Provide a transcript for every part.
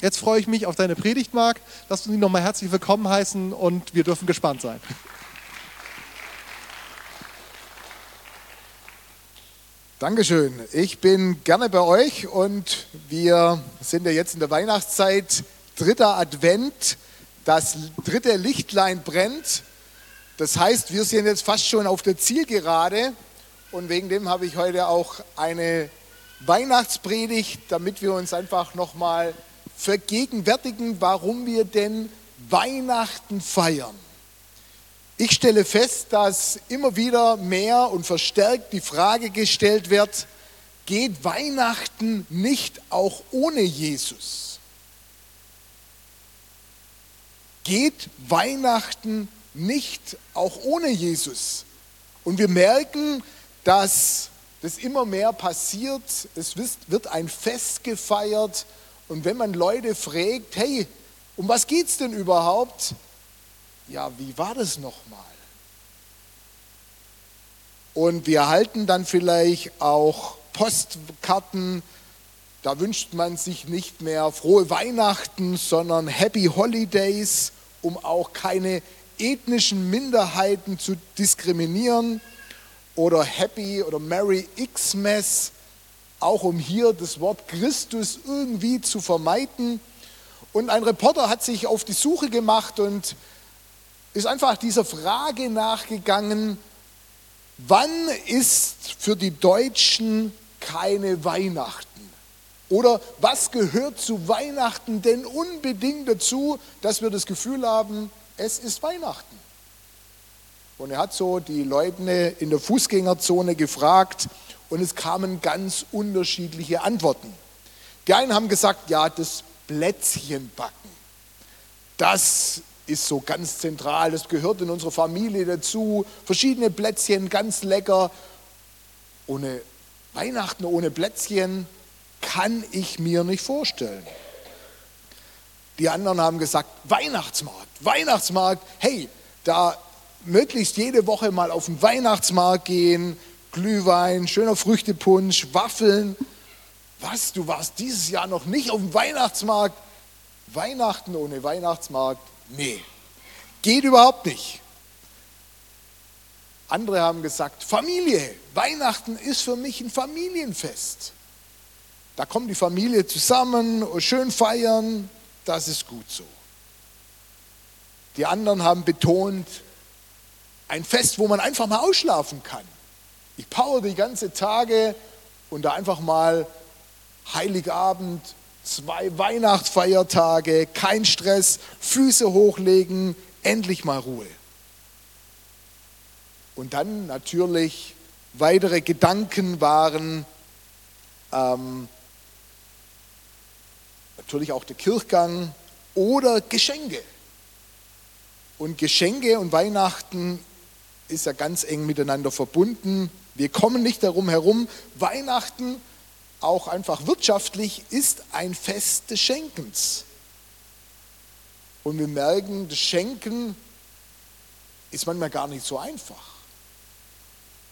Jetzt freue ich mich auf deine Predigt, Marc. Lass uns ihn nochmal herzlich willkommen heißen und wir dürfen gespannt sein. Dankeschön. Ich bin gerne bei euch und wir sind ja jetzt in der Weihnachtszeit, dritter Advent, das dritte Lichtlein brennt. Das heißt, wir sind jetzt fast schon auf der Zielgerade und wegen dem habe ich heute auch eine Weihnachtspredigt, damit wir uns einfach nochmal vergegenwärtigen, warum wir denn Weihnachten feiern. Ich stelle fest, dass immer wieder mehr und verstärkt die Frage gestellt wird, geht Weihnachten nicht auch ohne Jesus? Geht Weihnachten nicht auch ohne Jesus? Und wir merken, dass das immer mehr passiert. Es wird ein Fest gefeiert. Und wenn man Leute fragt, hey, um was geht es denn überhaupt? ja, wie war das nochmal? Und wir erhalten dann vielleicht auch Postkarten, da wünscht man sich nicht mehr frohe Weihnachten, sondern Happy Holidays, um auch keine ethnischen Minderheiten zu diskriminieren. Oder Happy oder Merry Xmas, auch um hier das Wort Christus irgendwie zu vermeiden. Und ein Reporter hat sich auf die Suche gemacht und ist einfach dieser Frage nachgegangen, wann ist für die Deutschen keine Weihnachten? Oder was gehört zu Weihnachten denn unbedingt dazu, dass wir das Gefühl haben, es ist Weihnachten? Und er hat so die Leute in der Fußgängerzone gefragt und es kamen ganz unterschiedliche Antworten. Die einen haben gesagt, ja, das Plätzchenbacken, das ist so ganz zentral, das gehört in unsere Familie dazu. Verschiedene Plätzchen, ganz lecker. Ohne Weihnachten, ohne Plätzchen kann ich mir nicht vorstellen. Die anderen haben gesagt, Weihnachtsmarkt, Weihnachtsmarkt, hey, da möglichst jede Woche mal auf den Weihnachtsmarkt gehen, Glühwein, schöner Früchtepunsch, Waffeln. Was, du warst dieses Jahr noch nicht auf dem Weihnachtsmarkt? Weihnachten ohne Weihnachtsmarkt Nee, geht überhaupt nicht. Andere haben gesagt, Familie, Weihnachten ist für mich ein Familienfest. Da kommt die Familie zusammen, schön feiern, das ist gut so. Die anderen haben betont, ein Fest, wo man einfach mal ausschlafen kann. Ich power die ganze Tage und da einfach mal Heiligabend zwei Weihnachtsfeiertage, kein Stress, Füße hochlegen, endlich mal Ruhe. Und dann natürlich weitere Gedanken waren ähm, natürlich auch der Kirchgang oder Geschenke. Und Geschenke und Weihnachten ist ja ganz eng miteinander verbunden. Wir kommen nicht darum herum. Weihnachten auch einfach wirtschaftlich, ist ein Fest des Schenkens. Und wir merken, das Schenken ist manchmal gar nicht so einfach.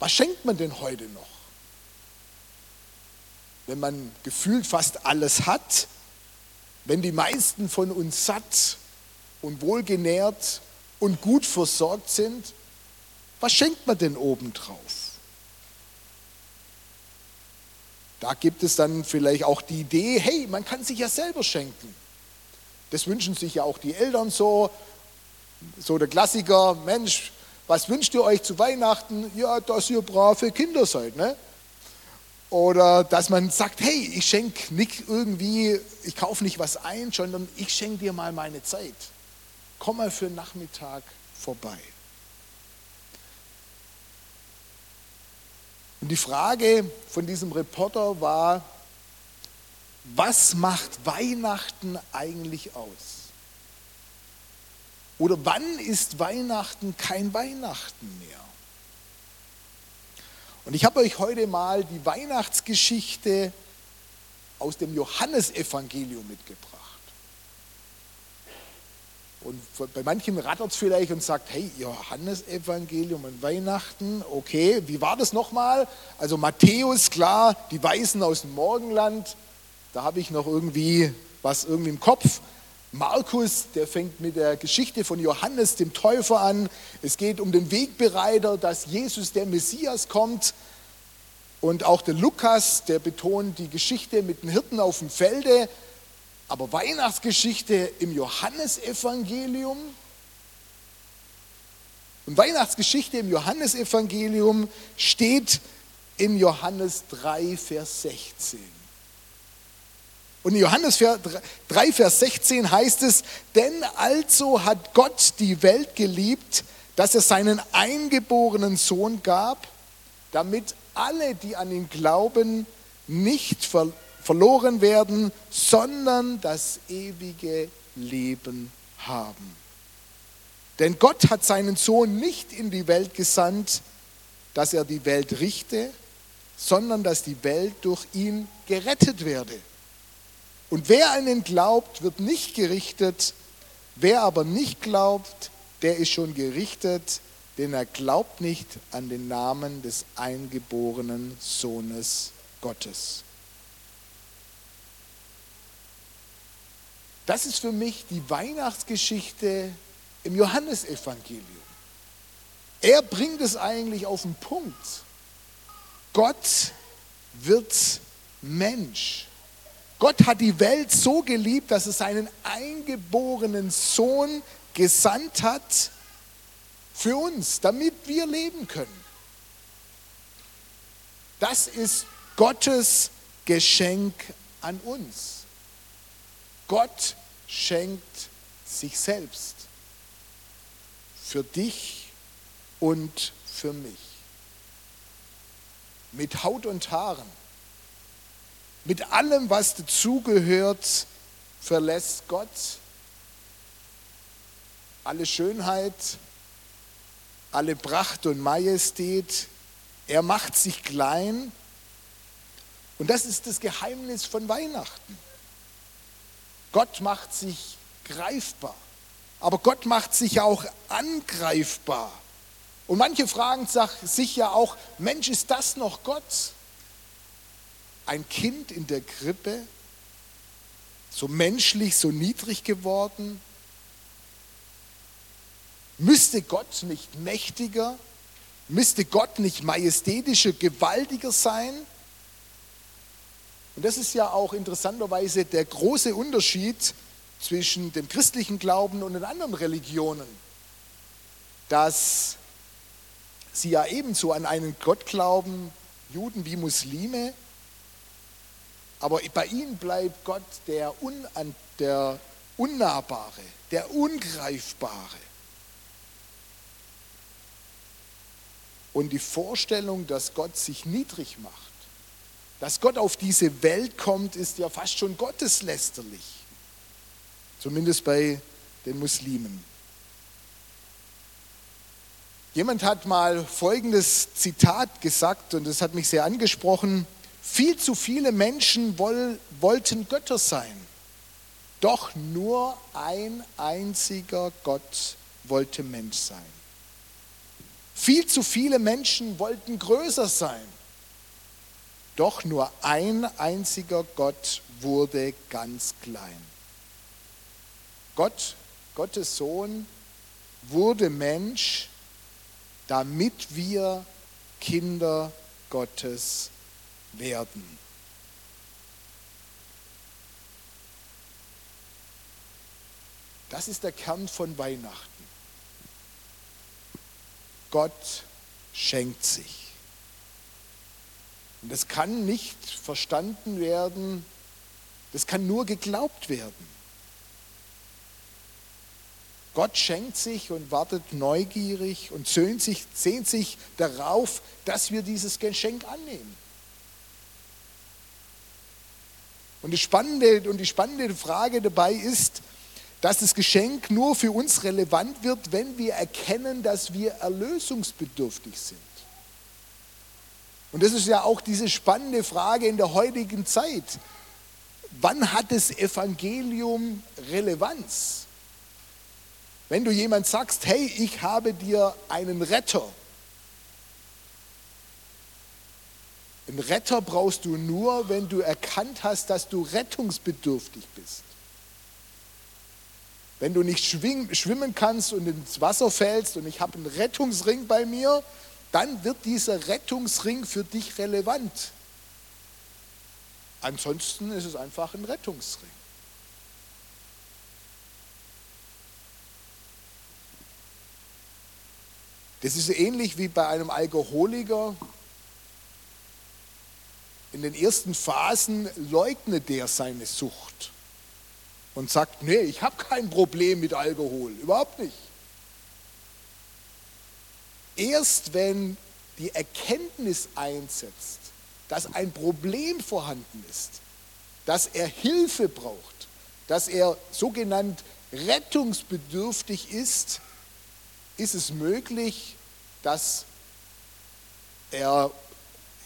Was schenkt man denn heute noch? Wenn man gefühlt fast alles hat, wenn die meisten von uns satt und wohlgenährt und gut versorgt sind, was schenkt man denn obendrauf? Da gibt es dann vielleicht auch die Idee, hey, man kann sich ja selber schenken. Das wünschen sich ja auch die Eltern so. So der Klassiker, Mensch, was wünscht ihr euch zu Weihnachten? Ja, dass ihr brave Kinder seid. Ne? Oder dass man sagt, hey, ich schenke nicht irgendwie, ich kaufe nicht was ein, sondern ich schenke dir mal meine Zeit. Komm mal für einen Nachmittag vorbei. Und die Frage von diesem Reporter war, was macht Weihnachten eigentlich aus? Oder wann ist Weihnachten kein Weihnachten mehr? Und ich habe euch heute mal die Weihnachtsgeschichte aus dem Johannesevangelium mitgebracht. Und bei manchen rattert es vielleicht und sagt, hey, Johannesevangelium und Weihnachten, okay, wie war das nochmal? Also Matthäus, klar, die Weisen aus dem Morgenland, da habe ich noch irgendwie was irgendwie im Kopf. Markus, der fängt mit der Geschichte von Johannes dem Täufer an. Es geht um den Wegbereiter, dass Jesus der Messias kommt. Und auch der Lukas, der betont die Geschichte mit den Hirten auf dem Felde. Aber Weihnachtsgeschichte im Johannesevangelium. Und Weihnachtsgeschichte im Johannesevangelium steht in Johannes 3, Vers 16. Und in Johannes 3, Vers 16 heißt es, denn also hat Gott die Welt geliebt, dass er seinen eingeborenen Sohn gab, damit alle, die an ihn glauben, nicht ver verloren werden, sondern das ewige Leben haben. Denn Gott hat seinen Sohn nicht in die Welt gesandt, dass er die Welt richte, sondern dass die Welt durch ihn gerettet werde. Und wer an ihn glaubt, wird nicht gerichtet. Wer aber nicht glaubt, der ist schon gerichtet, denn er glaubt nicht an den Namen des eingeborenen Sohnes Gottes. Das ist für mich die Weihnachtsgeschichte im Johannesevangelium. Er bringt es eigentlich auf den Punkt. Gott wird Mensch. Gott hat die Welt so geliebt, dass er seinen eingeborenen Sohn gesandt hat für uns, damit wir leben können. Das ist Gottes Geschenk an uns. Gott schenkt sich selbst für dich und für mich. Mit Haut und Haaren, mit allem, was dazugehört, verlässt Gott alle Schönheit, alle Pracht und Majestät. Er macht sich klein. Und das ist das Geheimnis von Weihnachten. Gott macht sich greifbar, aber Gott macht sich auch angreifbar. Und manche fragen sich ja auch, Mensch, ist das noch Gott? Ein Kind in der Krippe, so menschlich, so niedrig geworden? Müsste Gott nicht mächtiger, müsste Gott nicht majestätischer, gewaltiger sein? Und das ist ja auch interessanterweise der große Unterschied zwischen dem christlichen Glauben und den anderen Religionen, dass sie ja ebenso an einen Gott glauben, Juden wie Muslime, aber bei ihnen bleibt Gott der, Un, der Unnahbare, der Ungreifbare. Und die Vorstellung, dass Gott sich niedrig macht, dass Gott auf diese Welt kommt, ist ja fast schon gotteslästerlich. Zumindest bei den Muslimen. Jemand hat mal folgendes Zitat gesagt und das hat mich sehr angesprochen. Viel zu viele Menschen woll, wollten Götter sein, doch nur ein einziger Gott wollte Mensch sein. Viel zu viele Menschen wollten größer sein, doch nur ein einziger Gott wurde ganz klein. Gott, Gottes Sohn, wurde Mensch, damit wir Kinder Gottes werden. Das ist der Kern von Weihnachten. Gott schenkt sich. Und das kann nicht verstanden werden, das kann nur geglaubt werden. Gott schenkt sich und wartet neugierig und sehnt sich, sehnt sich darauf, dass wir dieses Geschenk annehmen. Und spannende, und die spannende Frage dabei ist, dass das Geschenk nur für uns relevant wird, wenn wir erkennen, dass wir erlösungsbedürftig sind. Und das ist ja auch diese spannende Frage in der heutigen Zeit. Wann hat das Evangelium Relevanz? Wenn du jemand sagst, hey, ich habe dir einen Retter. Einen Retter brauchst du nur, wenn du erkannt hast, dass du rettungsbedürftig bist. Wenn du nicht schwimmen kannst und ins Wasser fällst und ich habe einen Rettungsring bei mir, dann wird dieser Rettungsring für dich relevant. Ansonsten ist es einfach ein Rettungsring. Das ist ähnlich wie bei einem Alkoholiker. In den ersten Phasen leugnet der seine Sucht und sagt, nee, ich habe kein Problem mit Alkohol, überhaupt nicht. Erst wenn die Erkenntnis einsetzt, dass ein Problem vorhanden ist, dass er Hilfe braucht, dass er sogenannt rettungsbedürftig ist, ist es möglich, dass er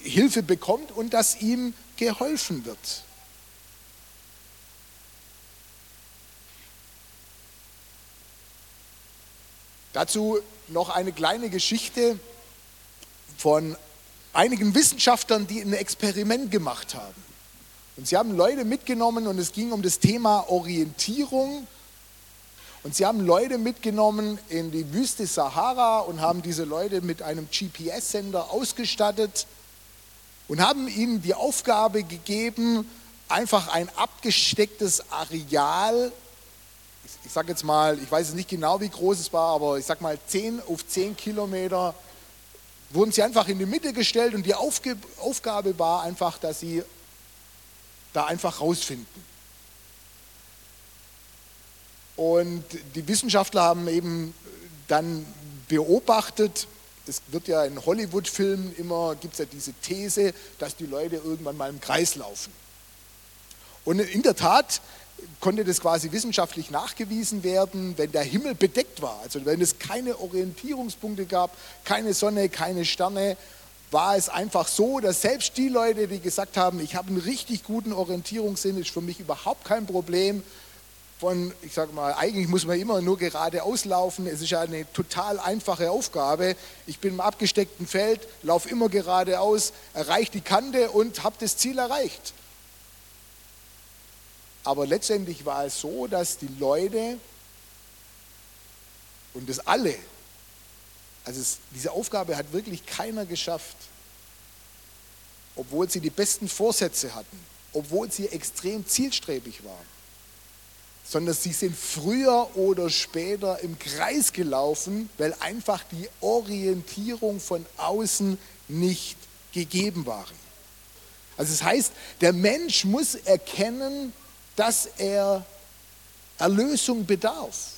Hilfe bekommt und dass ihm geholfen wird. Dazu noch eine kleine Geschichte von einigen Wissenschaftlern, die ein Experiment gemacht haben. Und sie haben Leute mitgenommen und es ging um das Thema Orientierung und sie haben Leute mitgenommen in die Wüste Sahara und haben diese Leute mit einem GPS-Sender ausgestattet und haben ihnen die Aufgabe gegeben, einfach ein abgestecktes Areal, ich, sage jetzt mal, ich weiß nicht genau, wie groß es war, aber ich sage mal 10 auf 10 Kilometer, wurden sie einfach in die Mitte gestellt und die Aufgabe war einfach, dass sie da einfach rausfinden. Und die Wissenschaftler haben eben dann beobachtet, es wird ja in Hollywood-Filmen immer, gibt es ja diese These, dass die Leute irgendwann mal im Kreis laufen. Und in der Tat konnte das quasi wissenschaftlich nachgewiesen werden, wenn der Himmel bedeckt war, also wenn es keine Orientierungspunkte gab, keine Sonne, keine Sterne, war es einfach so, dass selbst die Leute, die gesagt haben, ich habe einen richtig guten Orientierungssinn, ist für mich überhaupt kein Problem, von, ich sage mal, eigentlich muss man immer nur geradeaus laufen. Es ist ja eine total einfache Aufgabe. Ich bin im abgesteckten Feld, laufe immer geradeaus, erreiche die Kante und habe das Ziel erreicht. Aber letztendlich war es so, dass die Leute und das alle, also es, diese Aufgabe hat wirklich keiner geschafft, obwohl sie die besten Vorsätze hatten, obwohl sie extrem zielstrebig waren sondern sie sind früher oder später im Kreis gelaufen, weil einfach die Orientierung von außen nicht gegeben waren. Also das heißt, der Mensch muss erkennen, dass er Erlösung bedarf,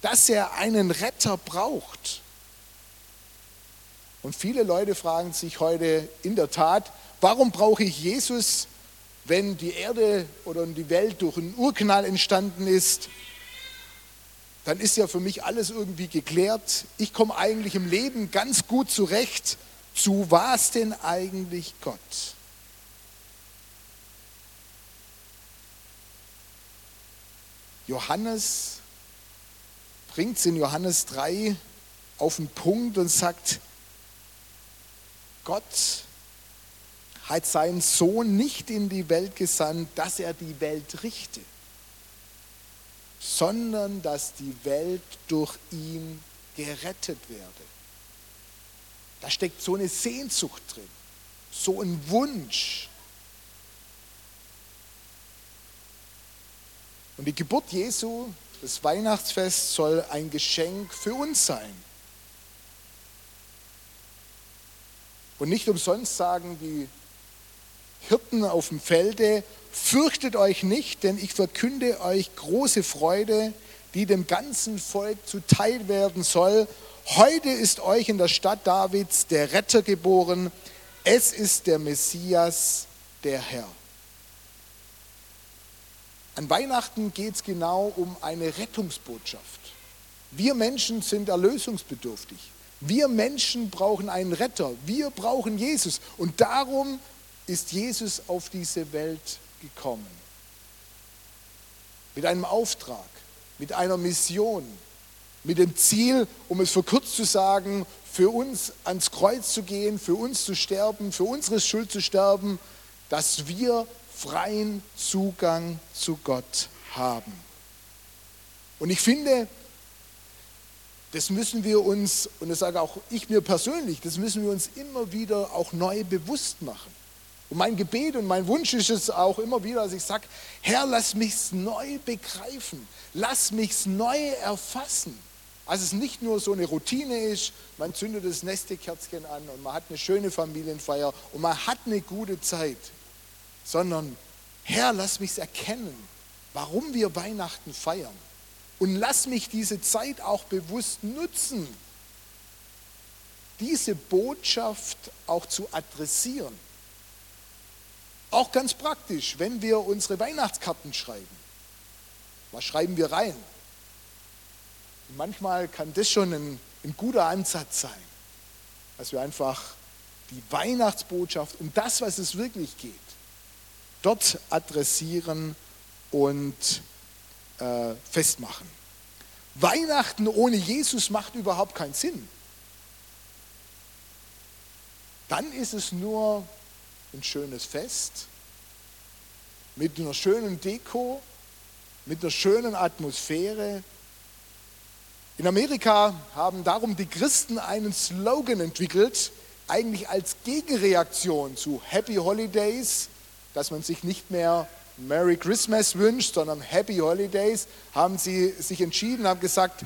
dass er einen Retter braucht. Und viele Leute fragen sich heute in der Tat, warum brauche ich Jesus? wenn die Erde oder die Welt durch einen Urknall entstanden ist, dann ist ja für mich alles irgendwie geklärt. Ich komme eigentlich im Leben ganz gut zurecht. Zu was denn eigentlich Gott? Johannes bringt es in Johannes 3 auf den Punkt und sagt, Gott hat seinen Sohn nicht in die Welt gesandt, dass er die Welt richte, sondern dass die Welt durch ihn gerettet werde. Da steckt so eine Sehnsucht drin, so ein Wunsch. Und die Geburt Jesu, das Weihnachtsfest, soll ein Geschenk für uns sein. Und nicht umsonst sagen die Hirten auf dem Felde, fürchtet euch nicht, denn ich verkünde euch große Freude, die dem ganzen Volk zuteil werden soll. Heute ist euch in der Stadt Davids der Retter geboren. Es ist der Messias, der Herr. An Weihnachten geht es genau um eine Rettungsbotschaft. Wir Menschen sind erlösungsbedürftig. Wir Menschen brauchen einen Retter. Wir brauchen Jesus. Und darum ist Jesus auf diese Welt gekommen. Mit einem Auftrag, mit einer Mission, mit dem Ziel, um es verkürzt zu sagen, für uns ans Kreuz zu gehen, für uns zu sterben, für unsere Schuld zu sterben, dass wir freien Zugang zu Gott haben. Und ich finde, das müssen wir uns, und das sage auch ich mir persönlich, das müssen wir uns immer wieder auch neu bewusst machen. Und mein Gebet und mein Wunsch ist es auch immer wieder, dass ich sage, Herr, lass mich's neu begreifen, lass mich's neu erfassen. Also es nicht nur so eine Routine ist, man zündet das Nestekerzchen an und man hat eine schöne Familienfeier und man hat eine gute Zeit, sondern Herr, lass mich's erkennen, warum wir Weihnachten feiern. Und lass mich diese Zeit auch bewusst nutzen, diese Botschaft auch zu adressieren. Auch ganz praktisch, wenn wir unsere Weihnachtskarten schreiben. Was schreiben wir rein? Und manchmal kann das schon ein, ein guter Ansatz sein, dass wir einfach die Weihnachtsbotschaft und das, was es wirklich geht, dort adressieren und äh, festmachen. Weihnachten ohne Jesus macht überhaupt keinen Sinn. Dann ist es nur ein schönes Fest mit einer schönen Deko, mit einer schönen Atmosphäre. In Amerika haben darum die Christen einen Slogan entwickelt, eigentlich als Gegenreaktion zu Happy Holidays, dass man sich nicht mehr Merry Christmas wünscht, sondern Happy Holidays, haben sie sich entschieden, haben gesagt,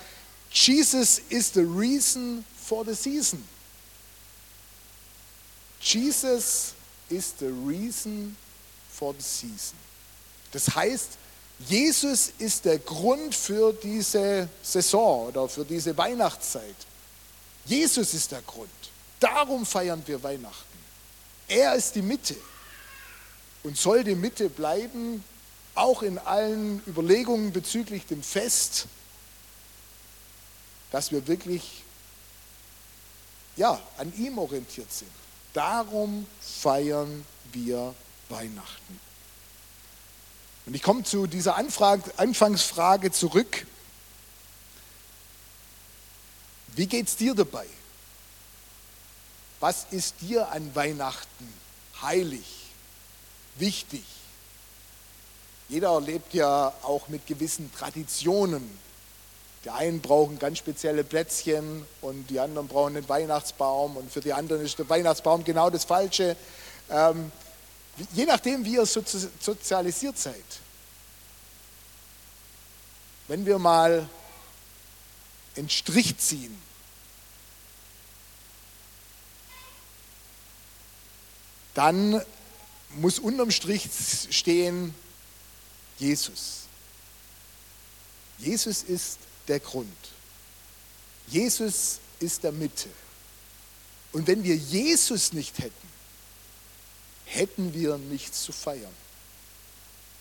Jesus is the reason for the season. Jesus is the reason for the season. Das heißt, Jesus ist der Grund für diese Saison oder für diese Weihnachtszeit. Jesus ist der Grund. Darum feiern wir Weihnachten. Er ist die Mitte und soll die Mitte bleiben, auch in allen Überlegungen bezüglich dem Fest, dass wir wirklich ja, an ihm orientiert sind. Darum feiern wir Weihnachten. Und ich komme zu dieser Anfrage, Anfangsfrage zurück. Wie geht es dir dabei? Was ist dir an Weihnachten heilig? Wichtig. Jeder lebt ja auch mit gewissen Traditionen. Die einen brauchen ganz spezielle Plätzchen und die anderen brauchen einen Weihnachtsbaum und für die anderen ist der Weihnachtsbaum genau das Falsche. Ähm, je nachdem, wie ihr sozialisiert seid. Wenn wir mal einen Strich ziehen, dann muss unterm Strich stehen Jesus. Jesus ist der Grund. Jesus ist der Mitte. Und wenn wir Jesus nicht hätten, hätten wir nichts zu feiern.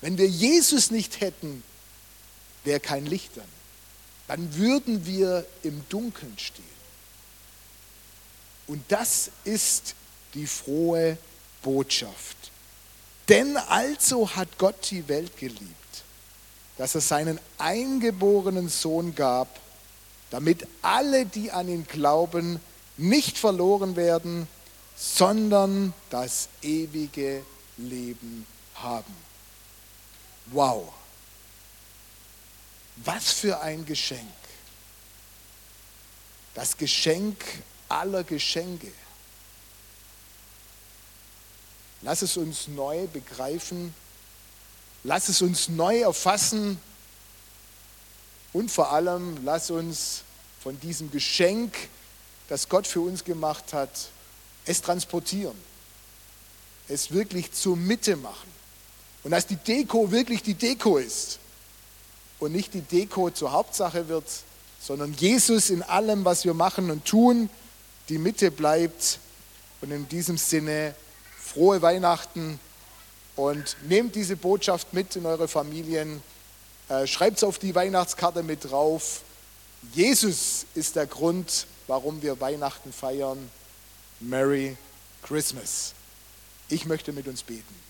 Wenn wir Jesus nicht hätten, wäre kein Licht dann. Dann würden wir im Dunkeln stehen. Und das ist die frohe Botschaft. Denn also hat Gott die Welt geliebt, dass er seinen eingeborenen Sohn gab, damit alle, die an ihn glauben, nicht verloren werden, sondern das ewige Leben haben. Wow. Was für ein Geschenk. Das Geschenk aller Geschenke. Lass es uns neu begreifen. Lass es uns neu erfassen. Und vor allem, lass uns von diesem Geschenk, das Gott für uns gemacht hat, es transportieren. Es wirklich zur Mitte machen. Und dass die Deko wirklich die Deko ist. Und nicht die Deko zur Hauptsache wird, sondern Jesus in allem, was wir machen und tun, die Mitte bleibt. Und in diesem Sinne frohe Weihnachten und nehmt diese Botschaft mit in eure Familien. Äh, Schreibt es auf die Weihnachtskarte mit drauf. Jesus ist der Grund, warum wir Weihnachten feiern. Merry Christmas. Ich möchte mit uns beten.